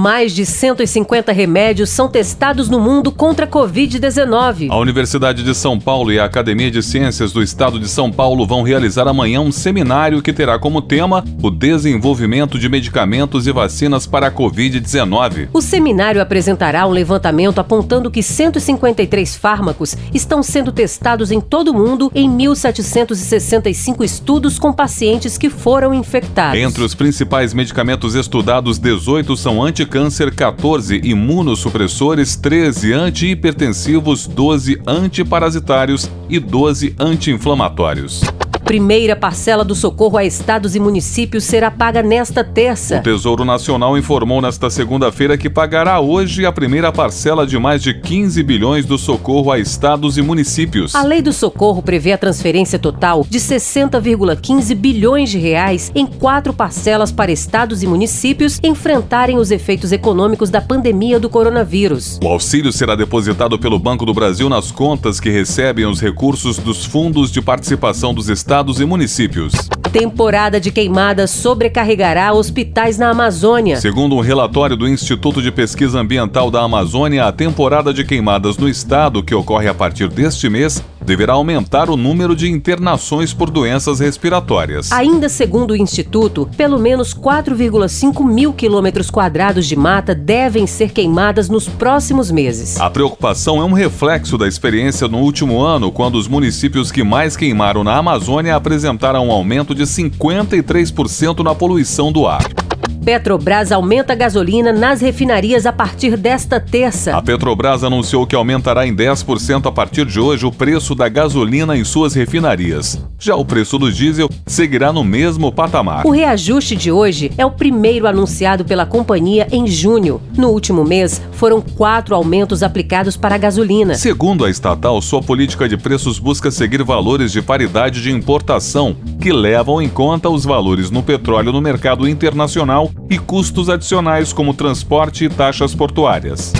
Mais de 150 remédios são testados no mundo contra a Covid-19. A Universidade de São Paulo e a Academia de Ciências do Estado de São Paulo vão realizar amanhã um seminário que terá como tema o desenvolvimento de medicamentos e vacinas para a Covid-19. O seminário apresentará um levantamento apontando que 153 fármacos estão sendo testados em todo o mundo em 1.765 estudos com pacientes que foram infectados. Entre os principais medicamentos estudados, 18 são anticâncer, 14 imunossupressores, 13 antihipertensivos, 12 antiparasitários e 12 anti-inflamatórios. Primeira parcela do socorro a estados e municípios será paga nesta O terça. Tesouro Nacional informou nesta segunda-feira que pagará hoje a primeira parcela de mais de 15 bilhões do socorro a estados e municípios. A lei do socorro prevê a transferência total de 60,15 bilhões de reais em quatro parcelas para estados e municípios enfrentarem os efeitos econômicos da pandemia do coronavírus. O auxílio será depositado pelo Banco do Brasil nas contas que recebem os recursos dos fundos de participação dos estados e municípios. Temporada de queimadas sobrecarregará hospitais na Amazônia. Segundo um relatório do Instituto de Pesquisa Ambiental da Amazônia, a temporada de queimadas no estado, que ocorre a partir deste mês, deverá aumentar o número de internações por doenças respiratórias. Ainda segundo o Instituto, pelo menos 4,5 mil quilômetros quadrados de mata devem ser queimadas nos próximos meses. A preocupação é um reflexo da experiência no último ano, quando os municípios que mais queimaram na Amazônia apresentaram um aumento de 53% na poluição do ar. Petrobras aumenta a gasolina nas refinarias a partir desta terça. A Petrobras anunciou que aumentará em 10% a partir de hoje o preço da gasolina em suas refinarias. Já o preço do diesel seguirá no mesmo patamar. O reajuste de hoje é o primeiro anunciado pela companhia em junho. No último mês, foram quatro aumentos aplicados para a gasolina. Segundo a estatal, sua política de preços busca seguir valores de paridade de importação, que levam em conta os valores no petróleo no mercado internacional e custos adicionais como transporte e taxas portuárias.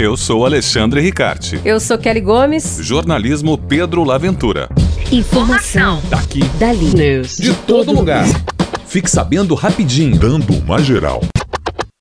Eu sou Alexandre Ricarte. Eu sou Kelly Gomes. Jornalismo Pedro Laventura. Informação. Daqui. Dali. News. De todo lugar. Fique sabendo rapidinho. Dando uma geral.